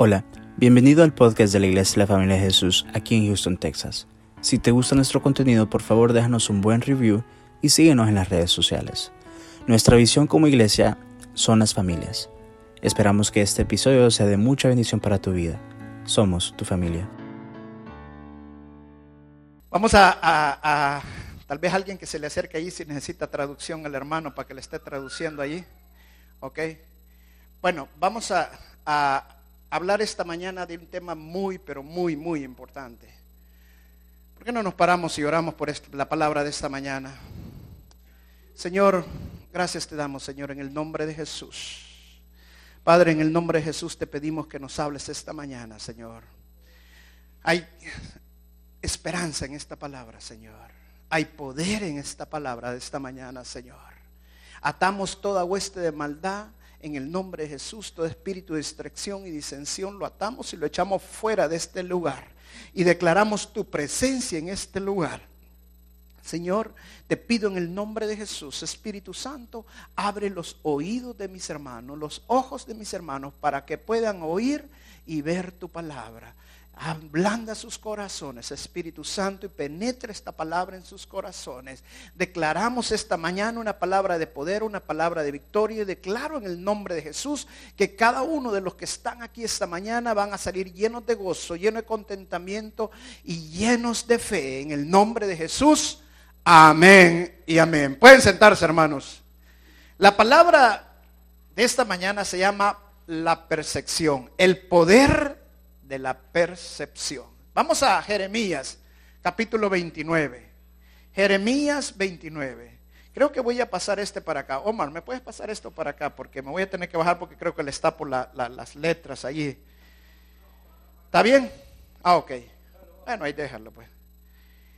Hola, bienvenido al podcast de la Iglesia de la Familia de Jesús aquí en Houston, Texas. Si te gusta nuestro contenido, por favor déjanos un buen review y síguenos en las redes sociales. Nuestra visión como iglesia son las familias. Esperamos que este episodio sea de mucha bendición para tu vida. Somos tu familia. Vamos a, tal vez alguien que se le acerque allí si necesita traducción al hermano para que le esté traduciendo allí. ¿Ok? Bueno, vamos a hablar esta mañana de un tema muy, pero muy, muy importante. ¿Por qué no nos paramos y oramos por la palabra de esta mañana? Señor, gracias te damos, Señor, en el nombre de Jesús. Padre, en el nombre de Jesús te pedimos que nos hables esta mañana, Señor. Hay esperanza en esta palabra, Señor. Hay poder en esta palabra de esta mañana, Señor. Atamos toda hueste de maldad en el nombre de Jesús, todo espíritu de distracción y disensión lo atamos y lo echamos fuera de este lugar. Y declaramos tu presencia en este lugar. Señor, te pido en el nombre de Jesús, Espíritu Santo, abre los oídos de mis hermanos, los ojos de mis hermanos, para que puedan oír y ver tu palabra. Ablanda sus corazones, Espíritu Santo, y penetra esta palabra en sus corazones. Declaramos esta mañana una palabra de poder, una palabra de victoria. Y declaro en el nombre de Jesús que cada uno de los que están aquí esta mañana van a salir llenos de gozo, llenos de contentamiento y llenos de fe. En el nombre de Jesús. Amén y amén. Pueden sentarse, hermanos. La palabra de esta mañana se llama la percepción, el poder de la percepción. Vamos a Jeremías, capítulo 29. Jeremías 29. Creo que voy a pasar este para acá. Omar, ¿me puedes pasar esto para acá? Porque me voy a tener que bajar porque creo que le está por las letras allí. ¿Está bien? Ah, ok. Bueno, ahí déjalo pues.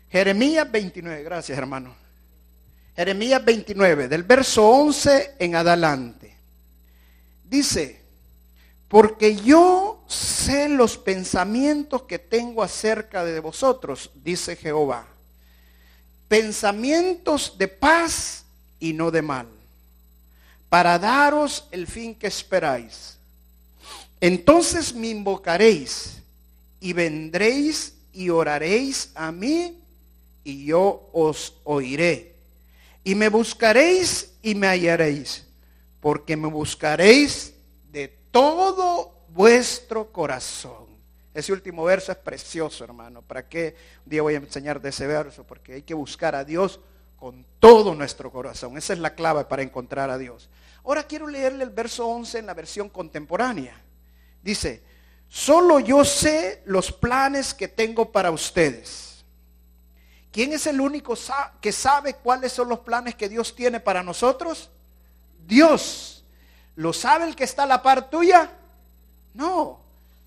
Jeremías 29, gracias hermano. Jeremías 29, del verso 11 en adelante. Dice, porque yo sé los pensamientos que tengo acerca de vosotros, dice Jehová. Pensamientos de paz y no de mal, para daros el fin que esperáis. Entonces me invocaréis y vendréis y oraréis a mí y yo os oiré. Y me buscaréis y me hallaréis, porque me buscaréis todo vuestro corazón. Ese último verso es precioso, hermano. ¿Para qué un día voy a enseñar de ese verso? Porque hay que buscar a Dios con todo nuestro corazón. Esa es la clave para encontrar a Dios. Ahora quiero leerle el verso 11 en la versión contemporánea. Dice, solo yo sé los planes que tengo para ustedes. ¿Quién es el único que sabe cuáles son los planes que Dios tiene para nosotros? Dios. ¿Lo sabe el que está a la par tuya? No,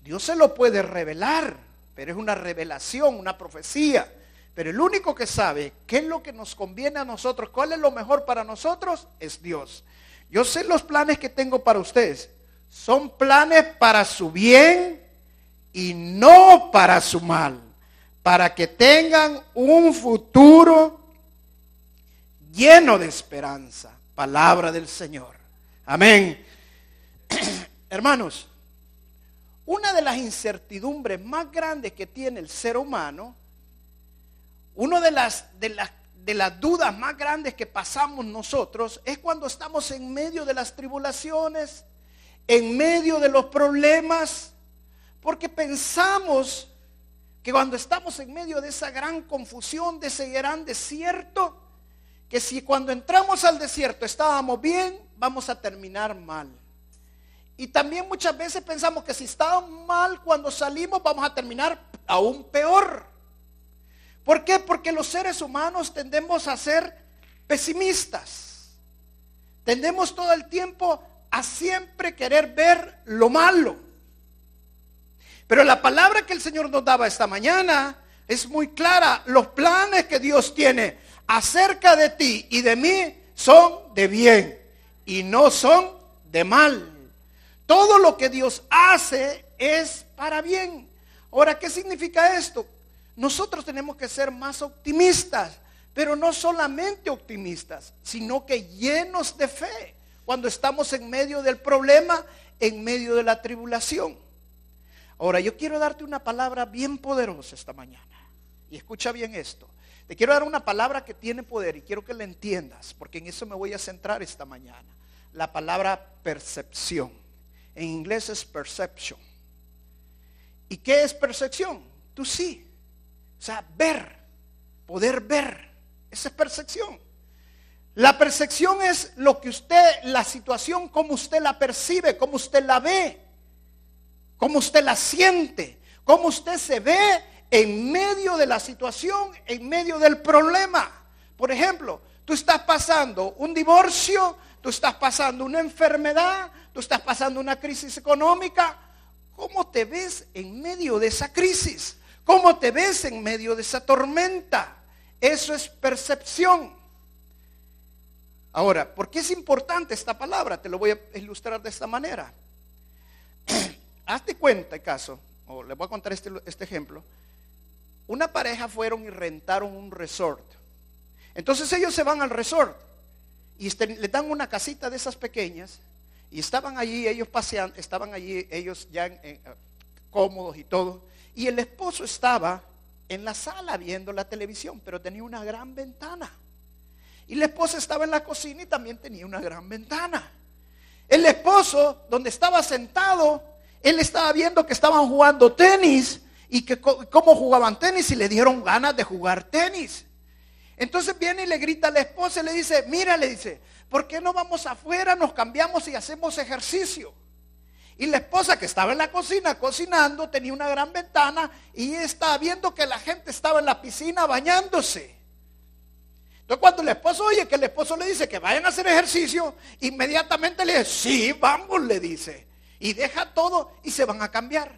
Dios se lo puede revelar, pero es una revelación, una profecía. Pero el único que sabe qué es lo que nos conviene a nosotros, cuál es lo mejor para nosotros, es Dios. Yo sé los planes que tengo para ustedes. Son planes para su bien y no para su mal. Para que tengan un futuro lleno de esperanza. Palabra del Señor. Amén. Hermanos, una de las incertidumbres más grandes que tiene el ser humano, una de las, dudas más grandes que pasamos nosotros es cuando estamos en medio de las tribulaciones, en medio de los problemas, porque pensamos que cuando estamos en medio de esa gran confusión, de ese gran desierto, que si cuando entramos al desierto estábamos bien, vamos a terminar mal. Y también muchas veces pensamos que si estamos mal cuando salimos vamos a terminar aún peor. ¿Por qué? Porque los seres humanos tendemos a ser pesimistas. Tendemos todo el tiempo a siempre querer ver lo malo. Pero la palabra que el Señor nos daba esta mañana es muy clara. Los planes que Dios tiene acerca de ti y de mí son de bien y no son de mal. Todo lo que Dios hace es para bien. Ahora, ¿qué significa esto? Nosotros tenemos que ser más optimistas, pero no solamente optimistas, sino que llenos de fe cuando estamos en medio del problema, en medio de la tribulación. Ahora, yo quiero darte una palabra bien poderosa esta mañana. Y escucha bien esto. Te quiero dar una palabra que tiene poder y quiero que la entiendas, porque en eso me voy a centrar esta mañana. La palabra percepción. En inglés es perception. ¿Y qué es percepción? Tú sí. O sea, ver, poder ver. Esa es percepción. La percepción es lo que usted, la situación, como usted la percibe, como usted la ve, como usted la siente, como usted se ve en medio de la situación, en medio del problema. Por ejemplo, tú estás pasando un divorcio, tú estás pasando una enfermedad, tú estás pasando una crisis económica. ¿Cómo te ves en medio de esa crisis? ¿Cómo te ves en medio de esa tormenta? Eso es percepción. Ahora, ¿por qué es importante esta palabra? Te lo voy a ilustrar de esta manera. Hazte cuenta, caso, o le voy a contar este, este ejemplo. Una pareja fueron y rentaron un resort. Entonces ellos se van al resort y este, le dan una casita de esas pequeñas y estaban allí, ellos paseando, estaban allí, ellos ya eh, cómodos y todo. Y el esposo estaba en la sala viendo la televisión, pero tenía una gran ventana. Y la esposa estaba en la cocina y también tenía una gran ventana. El esposo, donde estaba sentado, él estaba viendo que estaban jugando tenis y que cómo jugaban tenis y le dieron ganas de jugar tenis. Entonces viene y le grita a la esposa y le dice, mira, le dice, ¿por qué no vamos afuera, nos cambiamos y hacemos ejercicio? Y la esposa que estaba en la cocina cocinando tenía una gran ventana y estaba viendo que la gente estaba en la piscina bañándose. Entonces cuando el esposo oye que el esposo le dice que vayan a hacer ejercicio, inmediatamente le dice, sí, vamos, le dice. Y deja todo y se van a cambiar.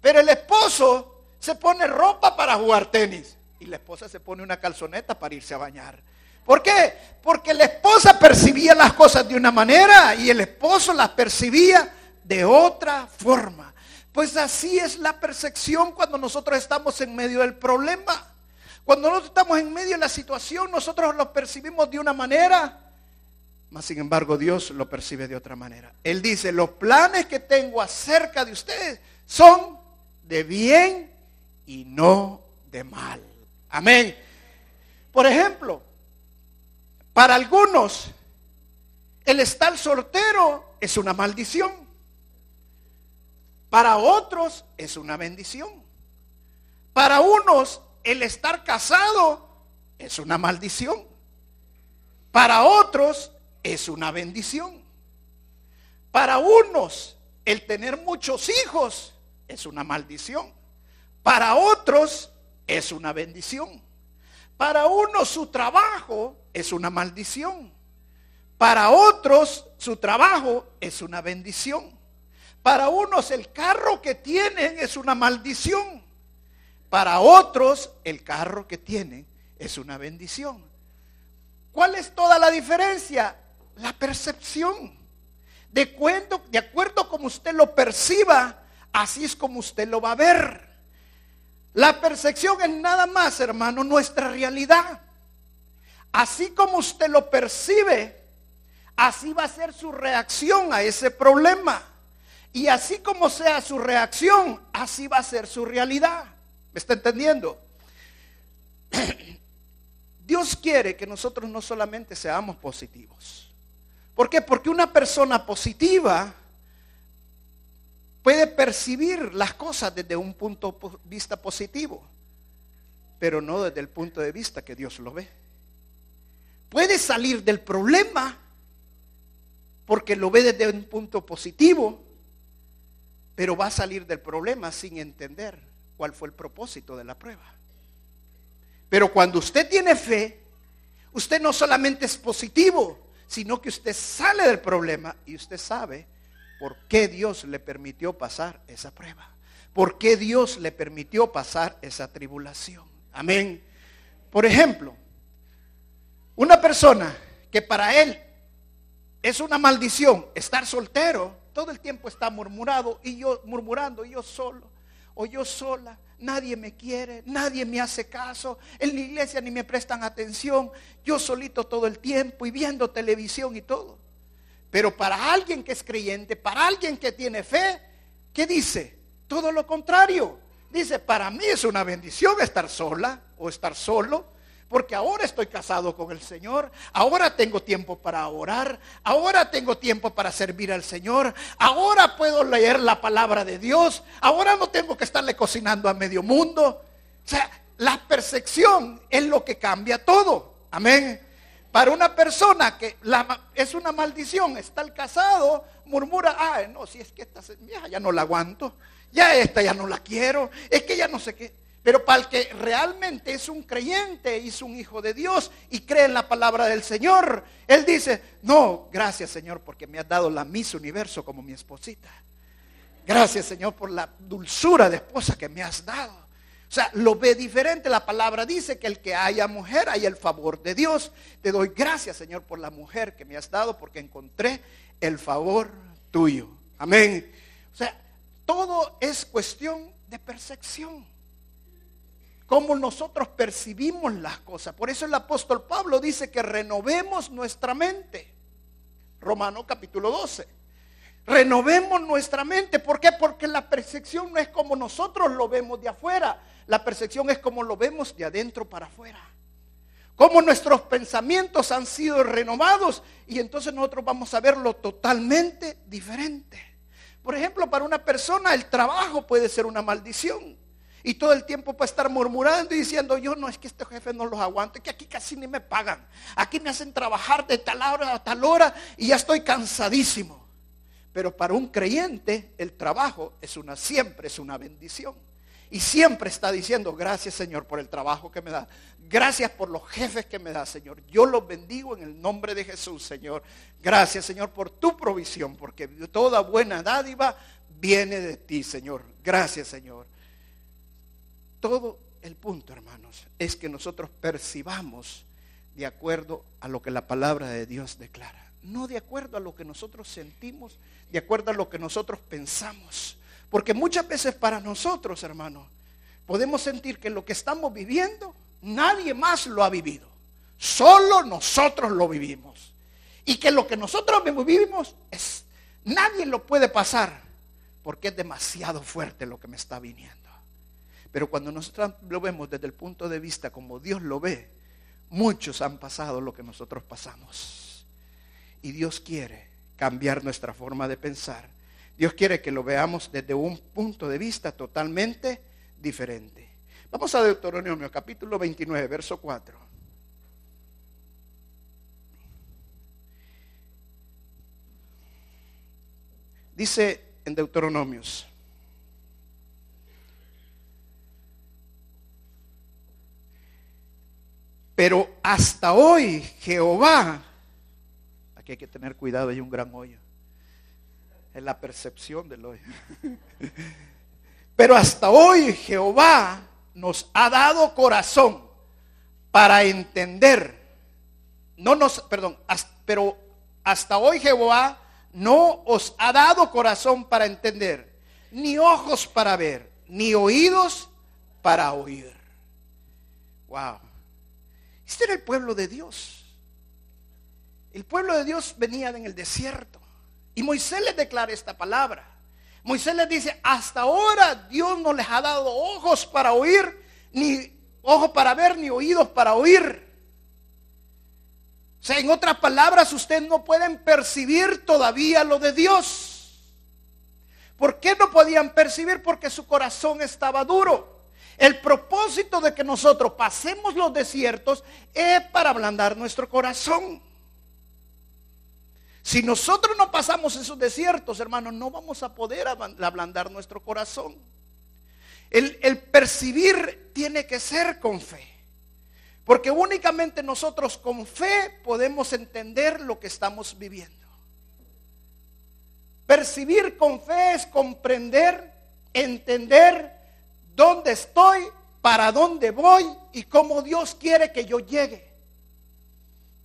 Pero el esposo se pone ropa para jugar tenis y la esposa se pone una calzoneta para irse a bañar. ¿Por qué? Porque la esposa percibía las cosas de una manera y el esposo las percibía de otra forma. Pues así es la percepción cuando nosotros estamos en medio del problema. Cuando nosotros estamos en medio de la situación, nosotros lo percibimos de una manera, mas sin embargo Dios lo percibe de otra manera. Él dice, los planes que tengo acerca de ustedes son de bien y no de mal. Amén. Por ejemplo, para algunos el estar soltero es una maldición. Para otros es una bendición. Para unos el estar casado es una maldición. Para otros es una bendición. Para unos el tener muchos hijos es una maldición. Para otros es una bendición. Para unos su trabajo es una maldición. Para otros su trabajo es una bendición. Para unos el carro que tienen es una maldición. Para otros, el carro que tienen es una bendición. ¿Cuál es toda la diferencia? La percepción. De, cuento, de acuerdo como usted lo perciba, así es como usted lo va a ver. La percepción es nada más, hermano, nuestra realidad. Así como usted lo percibe, así va a ser su reacción a ese problema. Y así como sea su reacción, así va a ser su realidad. ¿Me está entendiendo? Dios quiere que nosotros no solamente seamos positivos. ¿Por qué? Porque una persona positiva puede percibir las cosas desde un punto de vista positivo, pero no desde el punto de vista que Dios lo ve. Puede salir del problema porque lo ve desde un punto positivo, pero va a salir del problema sin entender cuál fue el propósito de la prueba. Pero cuando usted tiene fe, usted no solamente es positivo, sino que usted sale del problema y usted sabe por qué Dios le permitió pasar esa prueba. ¿Por qué Dios le permitió pasar esa tribulación? Amén. Por ejemplo, una persona que para él es una maldición estar soltero, todo el tiempo está murmurado y yo murmurando yo solo o yo sola, nadie me quiere, nadie me hace caso, en la iglesia ni me prestan atención, yo solito todo el tiempo y viendo televisión y todo. Pero para alguien que es creyente, para alguien que tiene fe, ¿qué dice? todo lo contrario. Dice, para mí es una bendición estar sola o estar solo, porque ahora estoy casado con el Señor, ahora tengo tiempo para orar, ahora tengo tiempo para servir al Señor, ahora puedo leer la palabra de Dios, ahora no tengo que estarle cocinando a medio mundo. O sea, la percepción es lo que cambia todo. Amén. Para una persona que es una maldición, está el casado, murmura, ah, no, si es que esta ya no la aguanto, ya esta ya no la quiero, es que ya no sé qué. Pero para el que realmente es un creyente es un hijo de Dios y cree en la palabra del Señor, él dice, no, gracias Señor porque me has dado la Miss Universo como mi esposita. Gracias Señor por la dulzura de esposa que me has dado. O sea, lo ve diferente. La palabra dice que el que haya mujer, hay el favor de Dios. Te doy gracias Señor por la mujer que me has dado porque encontré el favor tuyo. Amén. O sea, todo es cuestión de percepción cómo nosotros percibimos las cosas. Por eso el apóstol Pablo dice que renovemos nuestra mente. Romano capítulo 12. Renovemos nuestra mente. ¿Por qué? Porque la percepción no es como nosotros lo vemos de afuera. La percepción es como lo vemos de adentro para afuera. Como nuestros pensamientos han sido renovados y entonces nosotros vamos a verlo totalmente diferente. Por ejemplo, para una persona el trabajo puede ser una maldición. Y todo el tiempo puede estar murmurando y diciendo, yo no es que este jefe no los aguanto, es que aquí casi ni me pagan. Aquí me hacen trabajar de tal hora a tal hora y ya estoy cansadísimo. Pero para un creyente el trabajo es una siempre es una bendición. Y siempre está diciendo, gracias Señor por el trabajo que me da. Gracias por los jefes que me da, Señor. Yo los bendigo en el nombre de Jesús, Señor. Gracias, Señor, por tu provisión, porque toda buena dádiva viene de ti, Señor. Gracias, Señor. Todo el punto, hermanos, es que nosotros percibamos de acuerdo a lo que la palabra de Dios declara. No de acuerdo a lo que nosotros sentimos, de acuerdo a lo que nosotros pensamos. Porque muchas veces para nosotros, hermanos, podemos sentir que lo que estamos viviendo, nadie más lo ha vivido. Solo nosotros lo vivimos. Y que lo que nosotros vivimos es, nadie lo puede pasar porque es demasiado fuerte lo que me está viniendo. Pero cuando nosotros lo vemos desde el punto de vista como Dios lo ve, muchos han pasado lo que nosotros pasamos. Y Dios quiere cambiar nuestra forma de pensar. Dios quiere que lo veamos desde un punto de vista totalmente diferente. Vamos a Deuteronomio capítulo 29, verso 4. Dice en Deuteronomios Pero hasta hoy Jehová, aquí hay que tener cuidado, hay un gran hoyo. Es la percepción del hoyo. Pero hasta hoy Jehová nos ha dado corazón para entender. No nos, perdón, pero hasta hoy Jehová no os ha dado corazón para entender, ni ojos para ver, ni oídos para oír. Wow. Este era el pueblo de Dios. El pueblo de Dios venía en el desierto. Y Moisés les declara esta palabra. Moisés les dice, hasta ahora Dios no les ha dado ojos para oír, ni ojos para ver, ni oídos para oír. O sea, en otras palabras, ustedes no pueden percibir todavía lo de Dios. ¿Por qué no podían percibir? Porque su corazón estaba duro. El propósito de que nosotros pasemos los desiertos es para ablandar nuestro corazón. Si nosotros no pasamos esos desiertos, hermanos, no vamos a poder ablandar nuestro corazón. El, el, percibir tiene que ser con fe. Porque únicamente nosotros con fe podemos entender lo que estamos viviendo. Percibir con fe es comprender, entender dónde estoy, para dónde voy y cómo Dios quiere que yo llegue.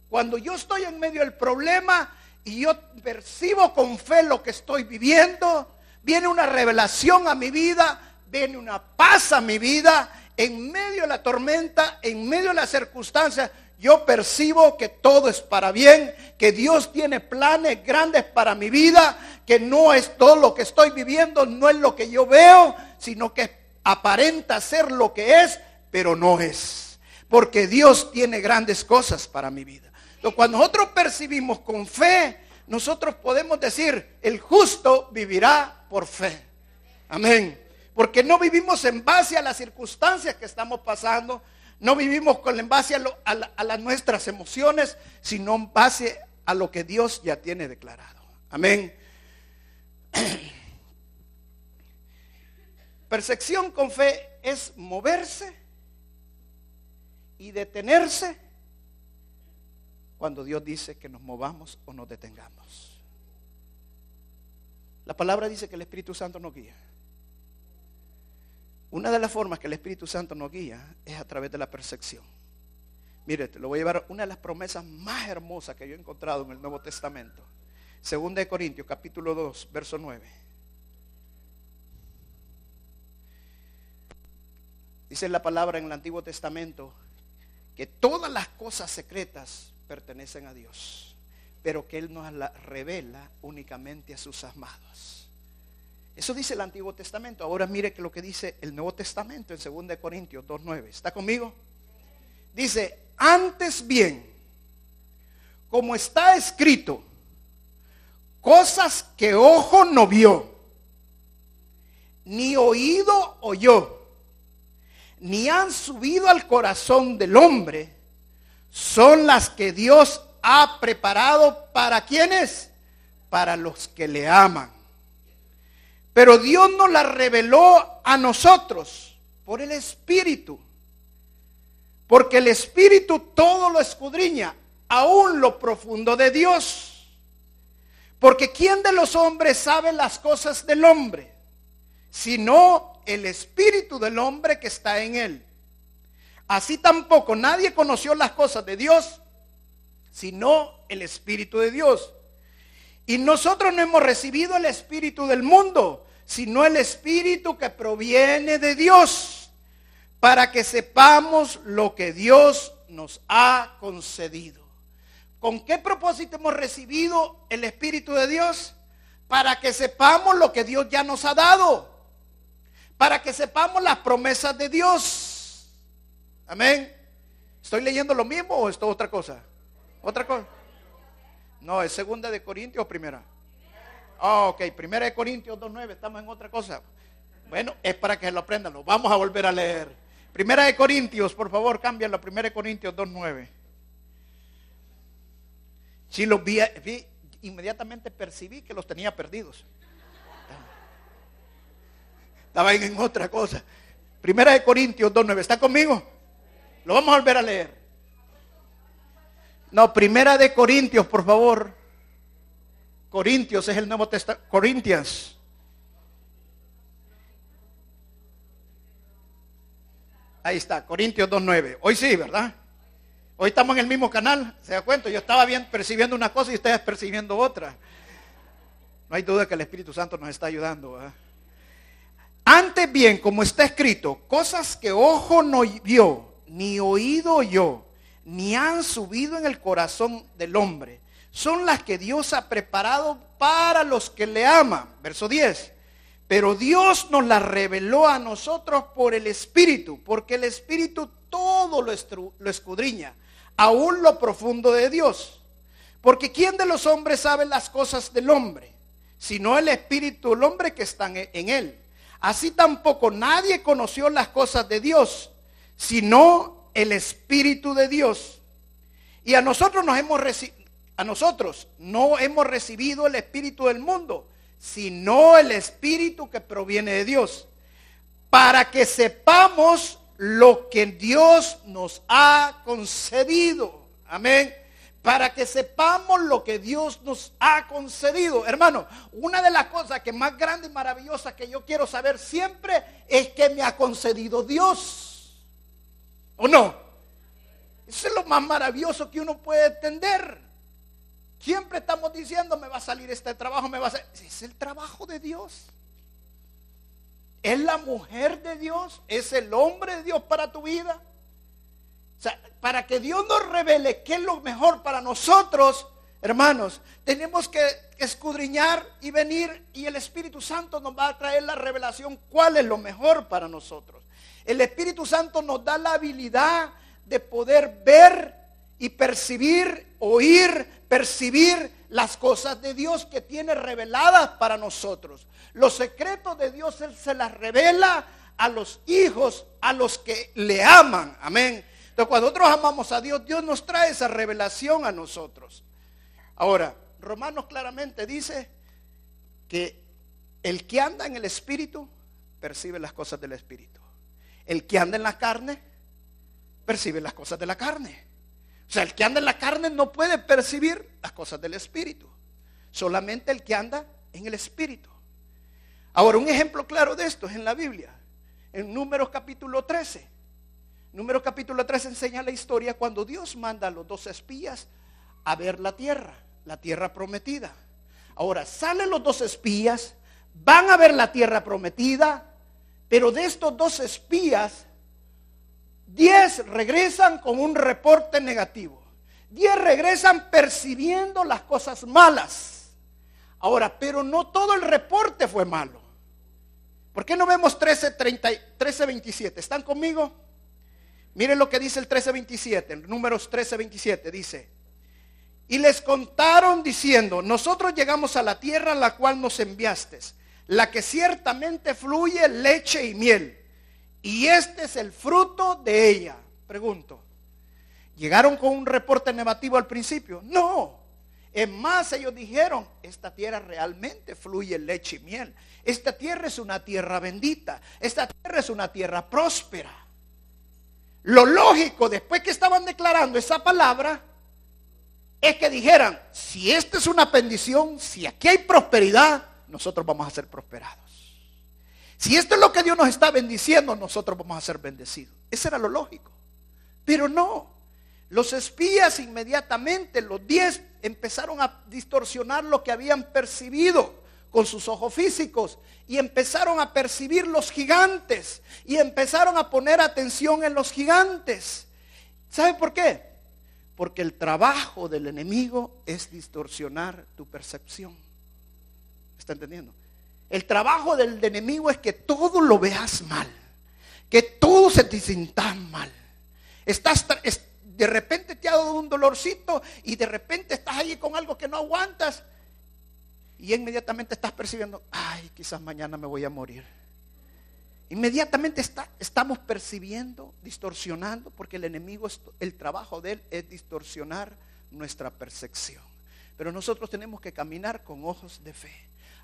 Cuando yo estoy en medio del problema y yo percibo con fe lo que estoy viviendo, viene una revelación a mi vida, viene una paz a mi vida, en medio de la tormenta, en medio de las circunstancias, yo percibo que todo es para bien, que Dios tiene planes grandes para mi vida, que no es todo lo que estoy viviendo, no es lo que yo veo, sino que aparenta ser lo que es, pero no es. Porque Dios tiene grandes cosas para mi vida. Entonces, cuando nosotros percibimos con fe, nosotros podemos decir, el justo vivirá por fe. Amén. Porque no vivimos en base a las circunstancias que estamos pasando, no vivimos con en base a, las nuestras emociones, sino en base a lo que Dios ya tiene declarado. Amén. Percepción con fe es moverse y detenerse cuando Dios dice que nos movamos o nos detengamos. La palabra dice que el Espíritu Santo nos guía. Una de las formas que el Espíritu Santo nos guía es a través de la percepción. Mire, te lo voy a llevar una de las promesas más hermosas que yo he encontrado en el Nuevo Testamento. Segunda de Corintios, capítulo 2, verso 9. Dice la palabra en el Antiguo Testamento que todas las cosas secretas pertenecen a Dios, pero que Él nos las revela únicamente a sus amados. Eso dice el Antiguo Testamento. Ahora mire que lo que dice el Nuevo Testamento en 2 Corintios 2.9. ¿Está conmigo? Dice, antes bien, como está escrito, cosas que ojo no vio, ni oído oyó, ni han subido al corazón del hombre, son las que Dios ha preparado para quienes, para los que le aman. Pero Dios nos la reveló a nosotros por el Espíritu. Porque el Espíritu todo lo escudriña, aún lo profundo de Dios. Porque ¿quién de los hombres sabe las cosas del hombre? Sino el Espíritu del hombre que está en él. Así tampoco nadie conoció las cosas de Dios, sino el Espíritu de Dios. Y nosotros no hemos recibido el Espíritu del mundo, sino el Espíritu que proviene de Dios, para que sepamos lo que Dios nos ha concedido. ¿Con qué propósito hemos recibido el Espíritu de Dios? Para que sepamos lo que Dios ya nos ha dado, para que sepamos las promesas de Dios. Amén. ¿Estoy leyendo lo mismo o esto otra cosa? ¿Otra cosa? No, es segunda de Corintios o primera. Ah, ok, Primera de Corintios 2.9, estamos en otra cosa. Bueno, es para que lo aprendan, lo vamos a volver a leer. Primera de Corintios, por favor, cámbialo. Primera de Corintios 2.9. Si los vi, vi, inmediatamente percibí que los tenía perdidos. Estaba en otra cosa. Primera de Corintios 2.9, ¿está conmigo? Lo vamos a volver a leer. No, primera de Corintios, por favor. Corintios es el Nuevo Testamento. Corintias. Ahí está, Corintios 2.9. Hoy sí, ¿verdad? Hoy estamos en el mismo canal, ¿se da cuenta? Yo estaba bien percibiendo una cosa y ustedes percibiendo otra. No hay duda que el Espíritu Santo nos está ayudando. Antes bien, como está escrito, cosas que ojo no vio, ni oído yo, ni han subido en el corazón del hombre, son las que Dios ha preparado para los que le aman. Verso 10. Pero Dios nos las reveló a nosotros por el Espíritu, porque el Espíritu todo lo, escudriña, aún lo profundo de Dios. Porque ¿quién de los hombres sabe las cosas del hombre? Sino el Espíritu del hombre que está en él. Así tampoco nadie conoció las cosas de Dios, sino el Espíritu de Dios. Y a nosotros nos hemos a nosotros no hemos recibido el espíritu del mundo, sino el espíritu que proviene de Dios, para que sepamos lo que Dios nos ha concedido. Amén. Para que sepamos lo que Dios nos ha concedido. Hermano, una de las cosas que más grande y maravillosa que yo quiero saber siempre es que me ha concedido Dios. ¿O no? Eso es lo más maravilloso que uno puede entender. Siempre estamos diciendo, me va a salir este trabajo, me va a salir. Es el trabajo de Dios. Es la mujer de Dios, es el hombre de Dios para tu vida. Para que Dios nos revele qué es lo mejor para nosotros, hermanos, tenemos que escudriñar y venir y el Espíritu Santo nos va a traer la revelación cuál es lo mejor para nosotros. El Espíritu Santo nos da la habilidad de poder ver y percibir, oír, percibir las cosas de Dios que tiene reveladas para nosotros. Los secretos de Dios Él se las revela a los hijos, a los que le aman. Amén. Entonces cuando nosotros amamos a Dios, Dios nos trae esa revelación a nosotros. Ahora, Romanos claramente dice que el que anda en el Espíritu percibe las cosas del Espíritu. El que anda en la carne percibe las cosas de la carne. O sea, el que anda en la carne no puede percibir las cosas del Espíritu. Solamente el que anda en el Espíritu. Ahora, un ejemplo claro de esto es en la Biblia. En Números capítulo 13. Números capítulo 13 enseña la historia cuando Dios manda a los dos espías a ver la tierra, la tierra prometida. Ahora, salen los dos espías, van a ver la tierra prometida, pero de estos dos espías, Diez regresan con un reporte negativo. Diez regresan percibiendo las cosas malas. Ahora, pero no todo el reporte fue malo. ¿Por qué no vemos 13, 27? ¿Están conmigo? Miren lo que dice el 1327, en números 1327, dice. Y les contaron diciendo, nosotros llegamos a la tierra a la cual nos enviaste, la que ciertamente fluye leche y miel y este es el fruto de ella. Pregunto, ¿llegaron con un reporte negativo al principio? No. Es más, ellos dijeron, esta tierra realmente fluye leche y miel. Esta tierra es una tierra bendita. Esta tierra es una tierra próspera. Lo lógico, después que estaban declarando esa palabra, es que dijeran, si esta es una bendición, si aquí hay prosperidad, nosotros vamos a ser prosperados. Si esto es lo que Dios nos está bendiciendo, nosotros vamos a ser bendecidos. Eso era lo lógico. Pero no. Los espías inmediatamente, los diez, empezaron a distorsionar lo que habían percibido con sus ojos físicos y empezaron a percibir los gigantes y empezaron a poner atención en los gigantes. ¿Sabe por qué? Porque el trabajo del enemigo es distorsionar tu percepción. ¿Está entendiendo? El trabajo del enemigo es que todo lo veas mal, que todo se te sienta mal. Estás de repente te ha dado un dolorcito y de repente estás allí con algo que no aguantas y inmediatamente estás percibiendo, ay, quizás mañana me voy a morir. Inmediatamente está, estamos percibiendo, distorsionando, porque el enemigo, el trabajo de él es distorsionar nuestra percepción. Pero nosotros tenemos que caminar con ojos de fe.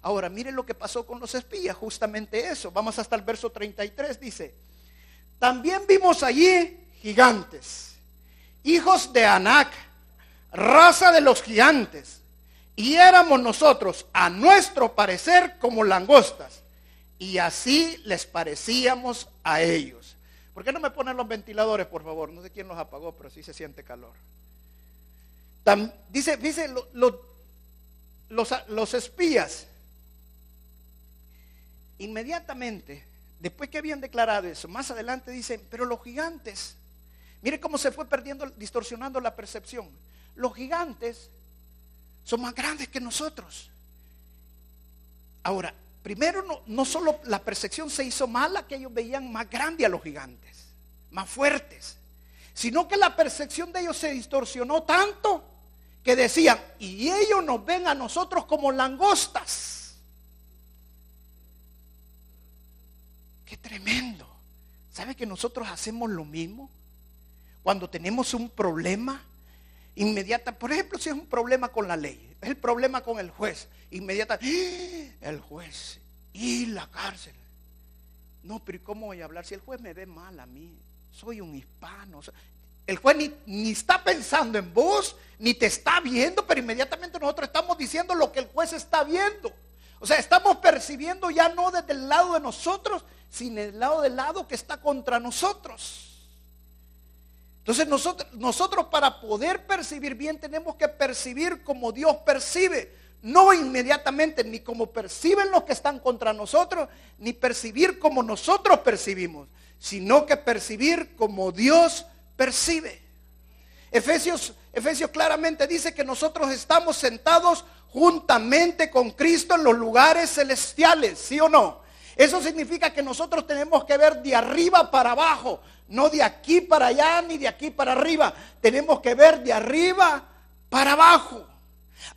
Ahora, miren lo que pasó con los espías, justamente eso. Vamos hasta el verso 33, dice, también vimos allí gigantes, hijos de Anac, raza de los gigantes, y éramos nosotros, a nuestro parecer, como langostas, y así les parecíamos a ellos. ¿Por qué no me ponen los ventiladores, por favor? No sé quién los apagó, pero sí se siente calor. dice, dice los, los espías Inmediatamente, después que habían declarado eso, más adelante dicen, pero los gigantes, mire cómo se fue perdiendo, distorsionando la percepción. Los gigantes son más grandes que nosotros. Ahora, primero no, no solo la percepción se hizo mala, que ellos veían más grande a los gigantes, más fuertes, sino que la percepción de ellos se distorsionó tanto que decían, y ellos nos ven a nosotros como langostas. Qué tremendo. ¿Sabe que nosotros hacemos lo mismo? Cuando tenemos un problema, inmediata, por ejemplo, si es un problema con la ley, es el problema con el juez, inmediata, ¡Ah! el juez y la cárcel. No, pero ¿cómo voy a hablar si el juez me ve mal a mí? Soy un hispano. El juez ni, ni, está pensando en vos, ni te está viendo, pero inmediatamente nosotros estamos diciendo lo que el juez está viendo. O sea, estamos percibiendo ya no desde el lado de nosotros, sino del lado del lado que está contra nosotros. Entonces nosotros, nosotros para poder percibir bien tenemos que percibir como Dios percibe. No inmediatamente ni como perciben los que están contra nosotros, ni percibir como nosotros percibimos, sino que percibir como Dios percibe. Efesios, Efesios claramente dice que nosotros estamos sentados juntamente con Cristo en los lugares celestiales, ¿sí o no? Eso significa que nosotros tenemos que ver de arriba para abajo, no de aquí para allá ni de aquí para arriba. Tenemos que ver de arriba para abajo.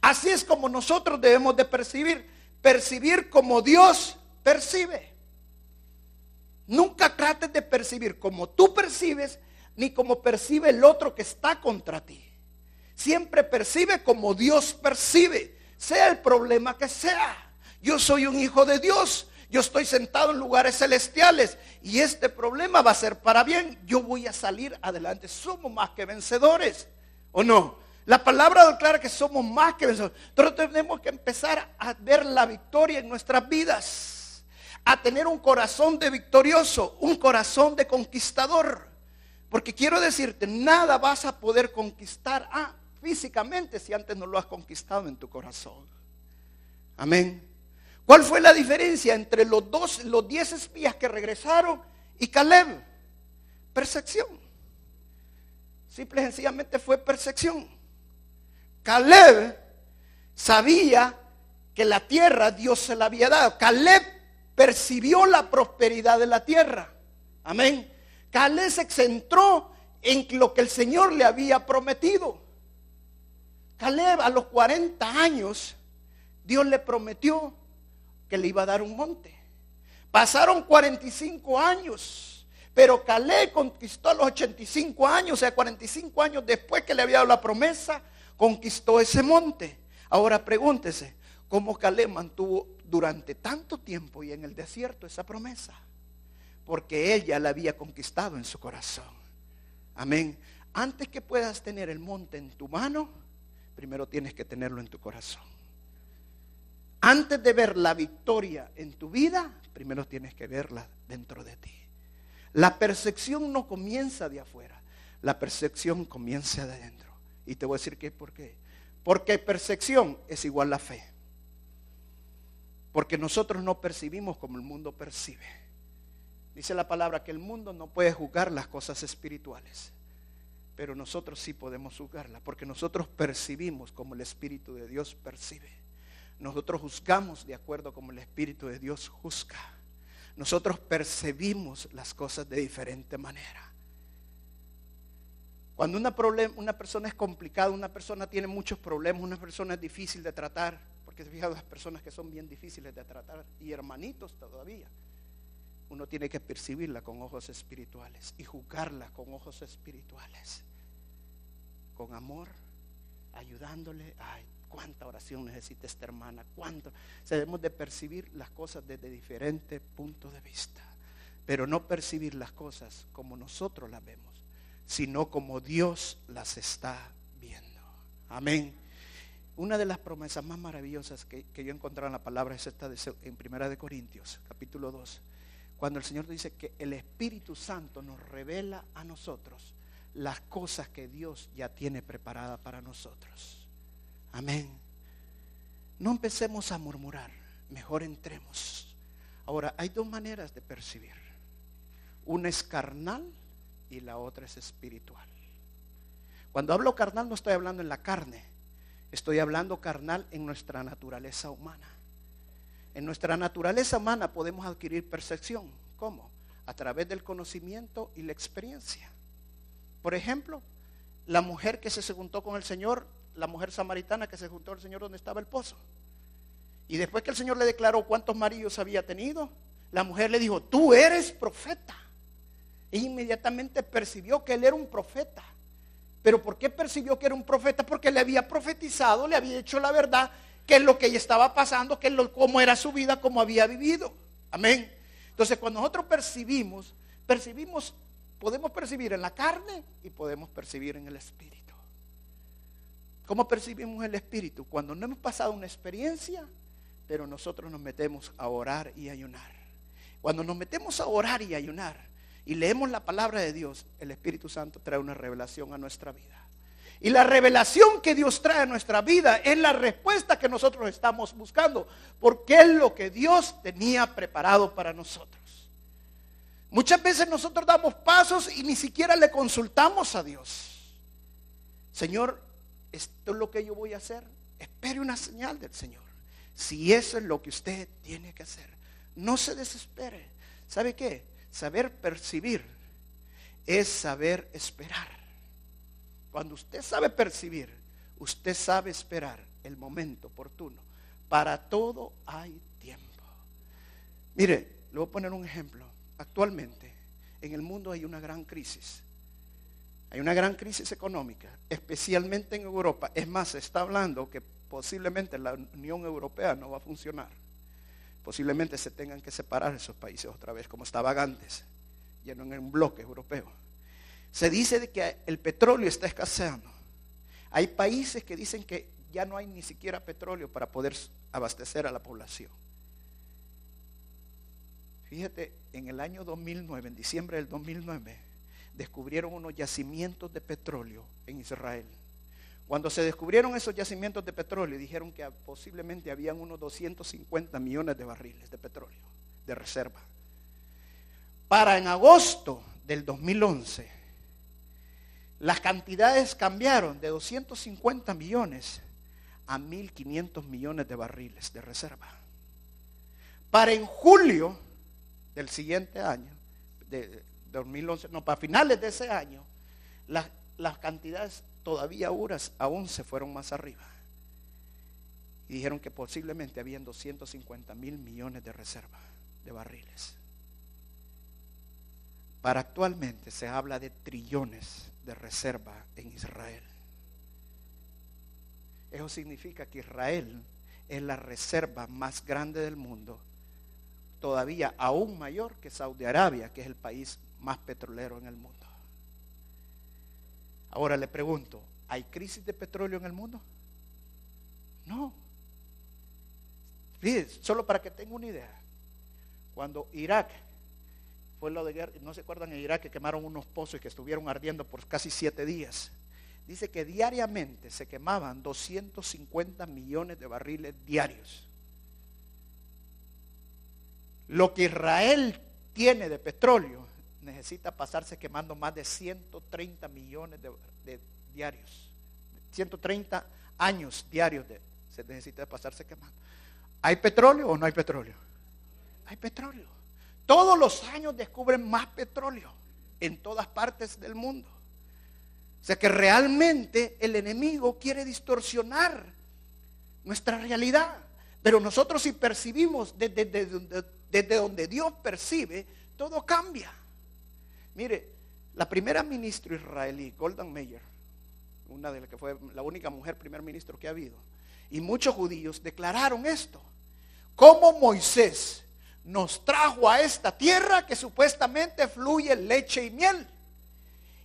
Así es como nosotros debemos de percibir, percibir como Dios percibe. Nunca trates de percibir como tú percibes ni como percibe el otro que está contra ti. Siempre percibe como Dios percibe sea el problema que sea. Yo soy un hijo de Dios. Yo estoy sentado en lugares celestiales y este problema va a ser para bien. Yo voy a salir adelante. Somos más que vencedores. ¿O no? La palabra declara que somos más que vencedores. Pero tenemos que empezar a ver la victoria en nuestras vidas. A tener un corazón de victorioso, un corazón de conquistador. Porque quiero decirte, nada vas a poder conquistar. Ah, físicamente si antes no lo has conquistado en tu corazón. Amén. ¿Cuál fue la diferencia entre los dos, los diez espías que regresaron y Caleb? Percepción. Simple y sencillamente fue percepción. Caleb sabía que la tierra Dios se la había dado. Caleb percibió la prosperidad de la tierra. Amén. Caleb se centró en lo que el Señor le había prometido. Caleb a los 40 años, Dios le prometió que le iba a dar un monte. Pasaron 45 años, pero Caleb conquistó a los 85 años, o sea, 45 años después que le había dado la promesa, conquistó ese monte. Ahora pregúntese, ¿cómo Caleb mantuvo durante tanto tiempo y en el desierto esa promesa? Porque él ya la había conquistado en su corazón. Amén. Antes que puedas tener el monte en tu mano, primero tienes que tenerlo en tu corazón. Antes de ver la victoria en tu vida, primero tienes que verla dentro de ti. La percepción no comienza de afuera, la percepción comienza de adentro. Y te voy a decir qué por qué. Porque percepción es igual a fe. Porque nosotros no percibimos como el mundo percibe. Dice la palabra que el mundo no puede juzgar las cosas espirituales pero nosotros sí podemos juzgarla, porque nosotros percibimos como el Espíritu de Dios percibe. Nosotros juzgamos de acuerdo como el Espíritu de Dios juzga. Nosotros percibimos las cosas de diferente manera. Cuando una, persona es complicada, una persona tiene muchos problemas, una persona es difícil de tratar, porque se fijan las personas que son bien difíciles de tratar y hermanitos todavía. Uno tiene que percibirla con ojos espirituales y juzgarla con ojos espirituales con amor, ayudándole. Ay, cuánta oración necesita esta hermana, cuánto. Debemos de percibir las cosas desde diferentes puntos de vista, pero no percibir las cosas como nosotros las vemos, sino como Dios las está viendo. Amén. Una de las promesas más maravillosas que, que yo he encontrado en la palabra es esta en Primera de Corintios, capítulo 2, cuando el Señor dice que el Espíritu Santo nos revela a nosotros las cosas que Dios ya tiene preparada para nosotros. Amén. No empecemos a murmurar, mejor entremos. Ahora, hay dos maneras de percibir. Una es carnal y la otra es espiritual. Cuando hablo carnal no estoy hablando en la carne, estoy hablando carnal en nuestra naturaleza humana. En nuestra naturaleza humana podemos adquirir percepción. ¿Cómo? A través del conocimiento y la experiencia. Por ejemplo, la mujer que se juntó con el Señor, la mujer samaritana que se juntó al Señor donde estaba el pozo. Y después que el Señor le declaró cuántos maridos había tenido, la mujer le dijo, tú eres profeta. E inmediatamente percibió que él era un profeta. Pero ¿por qué percibió que era un profeta? Porque le había profetizado, le había hecho la verdad, que es lo que estaba pasando, que es lo, cómo era su vida, cómo había vivido. Amén. Entonces, cuando nosotros percibimos, percibimos podemos percibir en la carne y podemos percibir en el espíritu. ¿Cómo percibimos el espíritu? Cuando no hemos pasado una experiencia, pero nosotros nos metemos a orar y ayunar. Cuando nos metemos a orar y ayunar y leemos la palabra de Dios, el Espíritu Santo trae una revelación a nuestra vida. Y la revelación que Dios trae a nuestra vida es la respuesta que nosotros estamos buscando, porque es lo que Dios tenía preparado para nosotros. Muchas veces nosotros damos pasos y ni siquiera le consultamos a Dios. Señor, esto es lo que yo voy a hacer. Espere una señal del Señor. Si eso es lo que usted tiene que hacer, no se desespere. ¿Sabe qué? Saber percibir es saber esperar. Cuando usted sabe percibir, usted sabe esperar el momento oportuno. Para todo hay tiempo. Mire, le voy a poner un ejemplo. Actualmente en el mundo hay una gran crisis. Hay una gran crisis económica, especialmente en Europa. Es más, se está hablando que posiblemente la Unión Europea no va a funcionar. Posiblemente se tengan que separar esos países otra vez, como estaban antes, lleno en un bloque europeo. Se dice de que el petróleo está escaseando. Hay países que dicen que ya no hay ni siquiera petróleo para poder abastecer a la población. Fíjate, en el año 2009, en diciembre del 2009, descubrieron unos yacimientos de petróleo en Israel. Cuando se descubrieron esos yacimientos de petróleo, dijeron que posiblemente habían unos 250 millones de barriles de petróleo de reserva. Para en agosto del 2011, las cantidades cambiaron de 250 millones a 1.500 millones de barriles de reserva. Para en julio del siguiente año, de 2011, no, para finales de ese año, las, las cantidades todavía uras aún se fueron más arriba. Y dijeron que posiblemente habían 250 mil millones de reserva de barriles. Para actualmente se habla de trillones de reserva en Israel. Eso significa que Israel es la reserva más grande del mundo, todavía aún mayor que Saudi Arabia, que es el país más petrolero en el mundo. Ahora le pregunto, ¿hay crisis de petróleo en el mundo? No. Fíjense, solo para que tenga una idea. Cuando Irak fue lo de guerra, no se acuerdan en Irak que quemaron unos pozos y que estuvieron ardiendo por casi siete días. Dice que diariamente se quemaban 250 millones de barriles diarios. Lo que Israel tiene de petróleo necesita pasarse quemando más de 130 millones de, diarios. 130 años diarios de, se necesita pasarse quemando. ¿Hay petróleo o no hay petróleo? Hay petróleo. Todos los años descubren más petróleo en todas partes del mundo. O sea que realmente el enemigo quiere distorsionar nuestra realidad. Pero nosotros si percibimos desde, desde donde Dios percibe, todo cambia. Mire, la primera ministra israelí, Golden Meir, una de las que fue la única mujer primer ministro que ha habido, y muchos judíos declararon esto. Como Moisés nos trajo a esta tierra que supuestamente fluye leche y miel.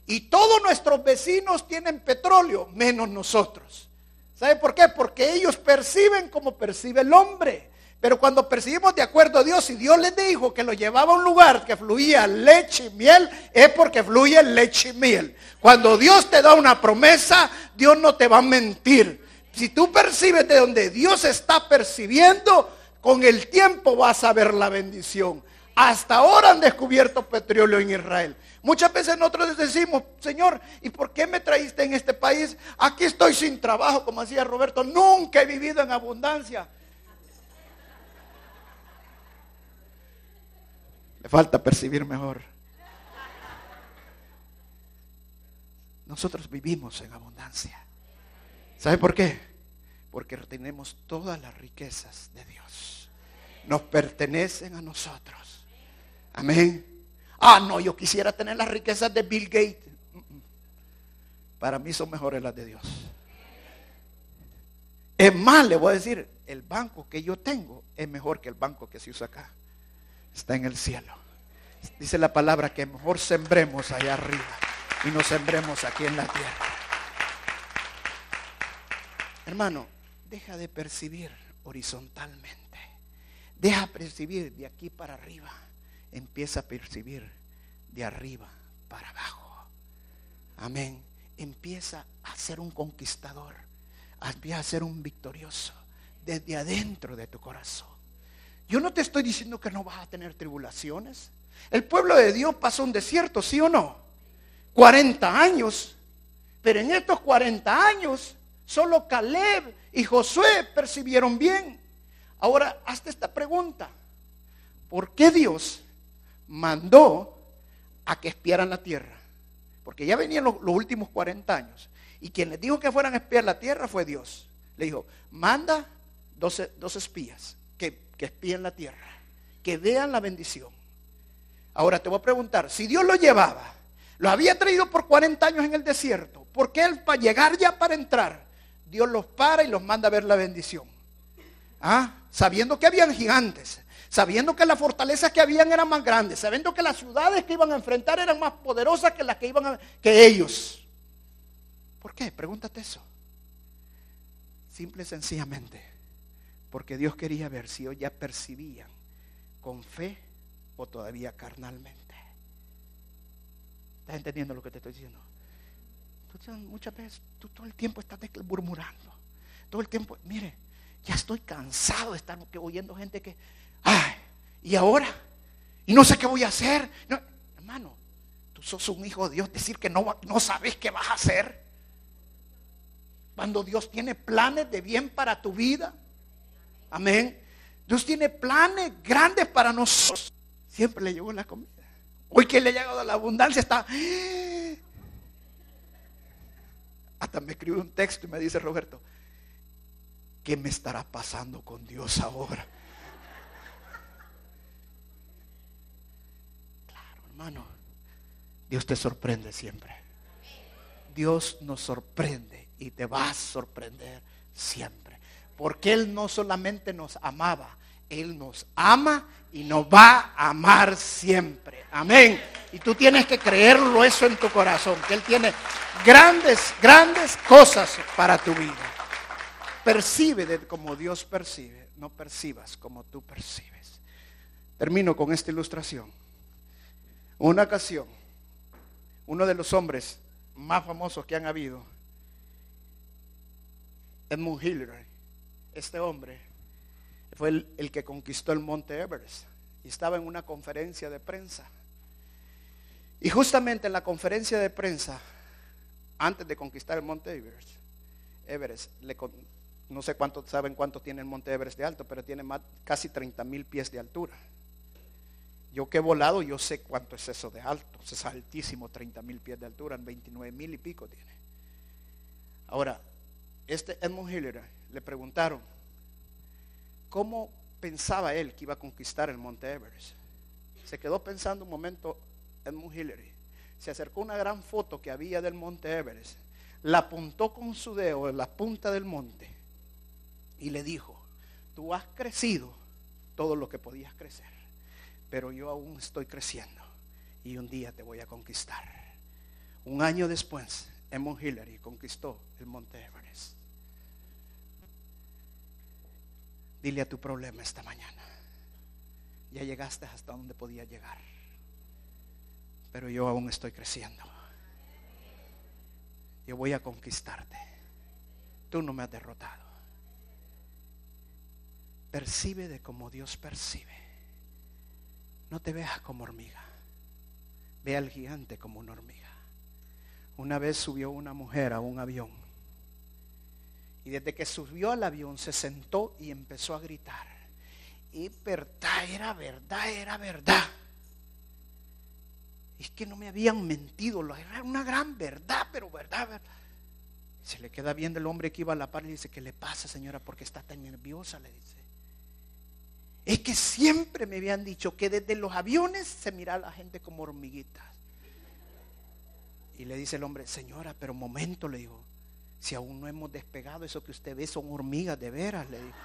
Y todos nuestros vecinos tienen petróleo, menos nosotros. ¿Sabe por qué? Porque ellos perciben como percibe el hombre. Pero cuando percibimos de acuerdo a Dios, y Dios les dijo que lo llevaba a un lugar que fluía leche y miel, es porque fluye leche y miel. Cuando Dios te da una promesa, Dios no te va a mentir. Si tú percibes de donde Dios está percibiendo, con el tiempo vas a ver la bendición. Hasta ahora han descubierto petróleo en Israel. Muchas veces nosotros decimos, Señor, ¿y por qué me traíste en este país? Aquí estoy sin trabajo, como decía Roberto. Nunca he vivido en abundancia. Falta percibir mejor. Nosotros vivimos en abundancia. ¿Sabe por qué? Porque tenemos todas las riquezas de Dios. Nos pertenecen a nosotros. Amén. Ah, no, yo quisiera tener las riquezas de Bill Gates. Para mí son mejores las de Dios. Es más, le voy a decir, el banco que yo tengo es mejor que el banco que se usa acá está en el cielo. Dice la palabra que mejor sembremos allá arriba y nos sembremos aquí en la tierra. Hermano, deja de percibir horizontalmente. Deja de percibir de aquí para arriba. Empieza a percibir de arriba para abajo. Amén. Empieza a ser un conquistador. Empieza a ser un victorioso desde adentro de tu corazón. Yo no te estoy diciendo que no vas a tener tribulaciones. El pueblo de Dios pasó un desierto, ¿sí o no? 40 años. Pero en estos 40 años, solo Caleb y Josué percibieron bien. Ahora, hazte esta pregunta. ¿Por qué Dios mandó a que espiaran la tierra? Porque ya venían los, últimos 40 años. Y quien les dijo que fueran a espiar la tierra fue Dios. Le dijo, manda dos, espías que, que espíen la tierra, que vean la bendición. Ahora te voy a preguntar, si Dios lo llevaba, lo había traído por 40 años en el desierto, ¿por qué él para llegar ya para entrar, Dios los para y los manda a ver la bendición? ¿Ah? Sabiendo que habían gigantes, sabiendo que las fortalezas que habían eran más grandes, sabiendo que las ciudades que iban a enfrentar eran más poderosas que las que iban a, que ellos. ¿Por qué? Pregúntate eso. Simple y sencillamente, porque Dios quería ver si ellos ya percibían con fe o todavía carnalmente. ¿Estás entendiendo lo que te estoy diciendo? muchas veces tú todo el tiempo estás murmurando. Todo el tiempo, mire, ya estoy cansado de estar oyendo gente que, ay, ¿y ahora? Y no sé qué voy a hacer. hermano, tú sos un hijo de Dios, decir que no, no sabes qué vas a hacer. Cuando Dios tiene planes de bien para tu vida. Amén. Dios tiene planes grandes para nosotros. Siempre le llegó la comida. Hoy que le ha llegado la abundancia está... Hasta me escribe un texto y me dice Roberto, ¿qué me estará pasando con Dios ahora? Claro, hermano, Dios te sorprende siempre. Dios nos sorprende y te va a sorprender siempre. Porque Él no solamente nos amaba, Él nos ama y nos va a amar siempre. Amén. Y tú tienes que creerlo eso en tu corazón, que Él tiene grandes, grandes cosas para tu vida. Percibe como Dios percibe, no percibas como tú percibes. Termino con esta ilustración. Una ocasión, uno de los hombres más famosos que han habido, Edmund Hillary, este hombre fue el, que conquistó el monte Everest y estaba en una conferencia de prensa. Y justamente en la conferencia de prensa, antes de conquistar el monte Everest, Everest no sé cuánto saben cuánto tiene el monte Everest de alto, pero tiene más, casi 30 mil pies de altura. Yo que he volado, yo sé cuánto es eso de alto. Es altísimo, 30 mil pies de altura, 29 mil y pico tiene. Ahora, este Edmund Hillary le preguntaron, ¿cómo pensaba él que iba a conquistar el monte Everest? Se quedó pensando un momento Edmund Hillary. Se acercó una gran foto que había del monte Everest, la apuntó con su dedo en la punta del monte y le dijo, tú has crecido todo lo que podías crecer pero yo aún estoy creciendo y un día te voy a conquistar. Un año después, Edmund Hillary conquistó el Monte Everest. Dile a tu problema esta mañana. Ya llegaste hasta donde podía llegar. Pero yo aún estoy creciendo. Yo voy a conquistarte. Tú no me has derrotado. Percibe de como Dios percibe. No te veas como hormiga. Ve al gigante como una hormiga. Una vez subió una mujer a un avión. Y desde que subió al avión se sentó y empezó a gritar. Y verdad, era verdad, era verdad. Es que no me habían mentido, era una gran verdad, pero verdad, verdad. Se le queda viendo el hombre que iba a la par y dice, ¿qué le pasa señora? Porque está tan nerviosa, le dice. Es que siempre me habían dicho que desde los aviones se mira a la gente como hormiguitas. Y le dice el hombre, señora, pero momento, le digo, si aún no hemos despegado, eso que usted ve son hormigas de veras, le digo.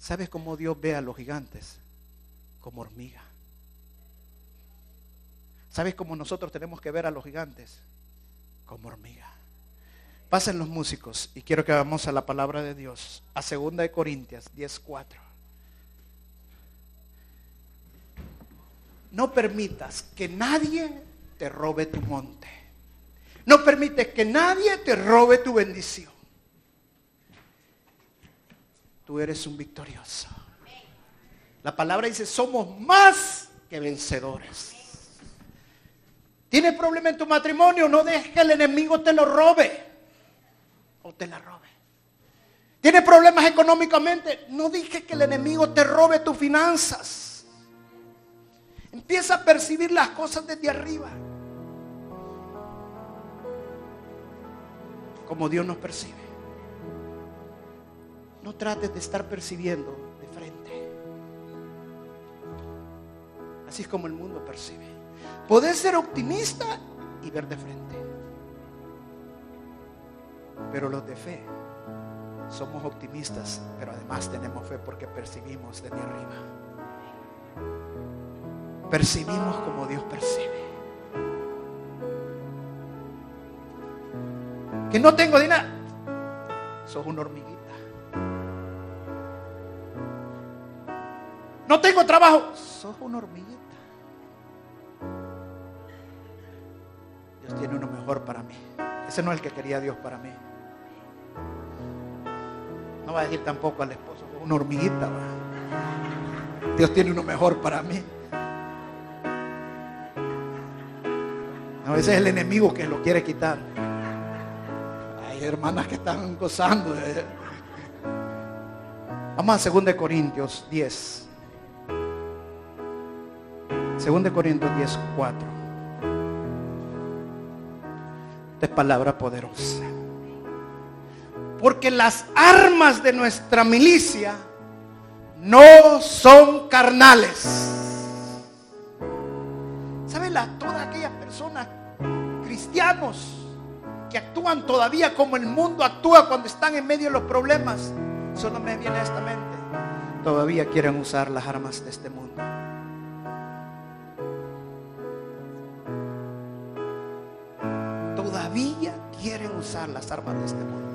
¿Sabes cómo Dios ve a los gigantes? Como hormiga. ¿Sabes cómo nosotros tenemos que ver a los gigantes? Como hormiga. Pasen los músicos y quiero que vamos a la palabra de Dios, a 2 de Corintias 10:4. No permitas que nadie te robe tu monte. No permites que nadie te robe tu bendición. tú eres un victorioso. La palabra dice, somos más que vencedores. ¿Tienes problema en tu matrimonio? No dejes que el enemigo te lo robe o te la robe. ¿Tienes problemas económicamente? No dejes que el enemigo te robe tus finanzas. Empieza a percibir las cosas desde arriba. Como Dios nos percibe. No trates de estar percibiendo de frente. Así es como el mundo percibe. Puedes ser optimista y ver de frente. Pero los de fe somos optimistas, pero además tenemos fe porque percibimos desde arriba. Percibimos como Dios percibe. Que no tengo dinero. Sos una hormiguita. No tengo trabajo. Sos una hormiguita. Dios tiene uno mejor para mí. Ese no es el que quería Dios para mí. No va a decir tampoco al esposo, una hormiguita. Dios tiene uno mejor para mí. A veces es el enemigo que lo quiere quitar. Hay hermanas que están gozando. Vamos a 2 Corintios 10. 2 Corintios 10, 4. Esta es palabra poderosa. Porque las armas de nuestra milicia no son carnales. Que actúan todavía como el mundo actúa cuando están en medio de los problemas? Solo me viene a esta mente. Todavía quieren usar las armas de este mundo. Todavía quieren usar las armas de este mundo.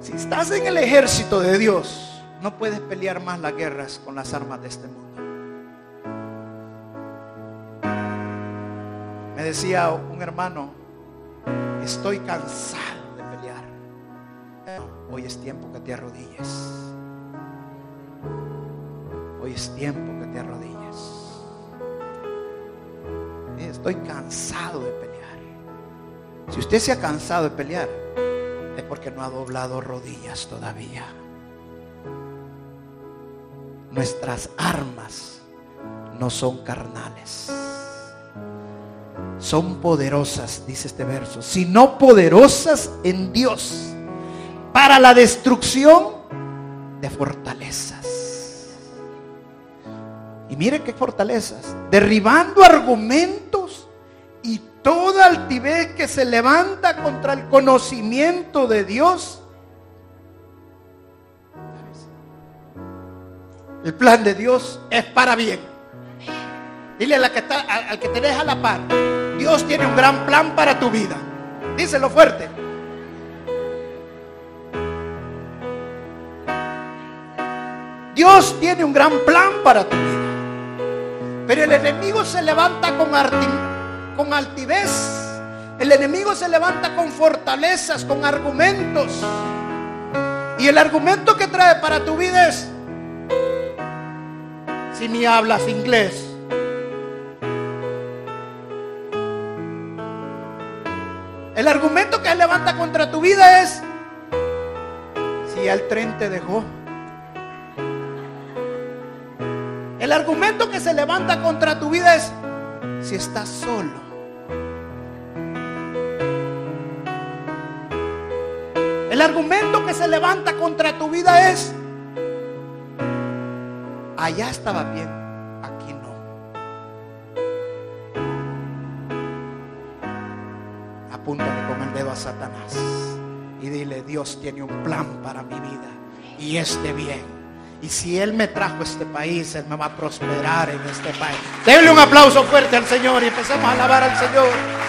Si estás en el ejército de Dios, no puedes pelear más las guerras con las armas de este mundo. Me decía un hermano, estoy cansado de pelear. Hoy es tiempo que te arrodilles. Hoy es tiempo que te arrodilles. Estoy cansado de pelear. Si usted se ha cansado de pelear, es porque no ha doblado rodillas todavía. Nuestras armas no son carnales. Son poderosas, dice este verso, sino poderosas en Dios para la destrucción de fortalezas. Y mire qué fortalezas, derribando argumentos y toda altivez que se levanta contra el conocimiento de Dios. El plan de Dios es para bien. Dile a la que está, al que te deja la par. Dios tiene un gran plan para tu vida. Díselo fuerte. Dios tiene un gran plan para tu vida. Pero el enemigo se levanta con, altivez. El enemigo se levanta con fortalezas, con argumentos. Y el argumento que trae para tu vida es, si ni hablas inglés, El argumento que él levanta contra tu vida es, si el tren te dejó. El argumento que se levanta contra tu vida es, si estás solo. El argumento que se levanta contra tu vida es, allá estaba bien. A Satanás y dile, Dios tiene un plan para mi vida y este bien. Y si Él me trajo a este país, Él me va a prosperar en este país. Denle un aplauso fuerte al Señor y empecemos a alabar al Señor.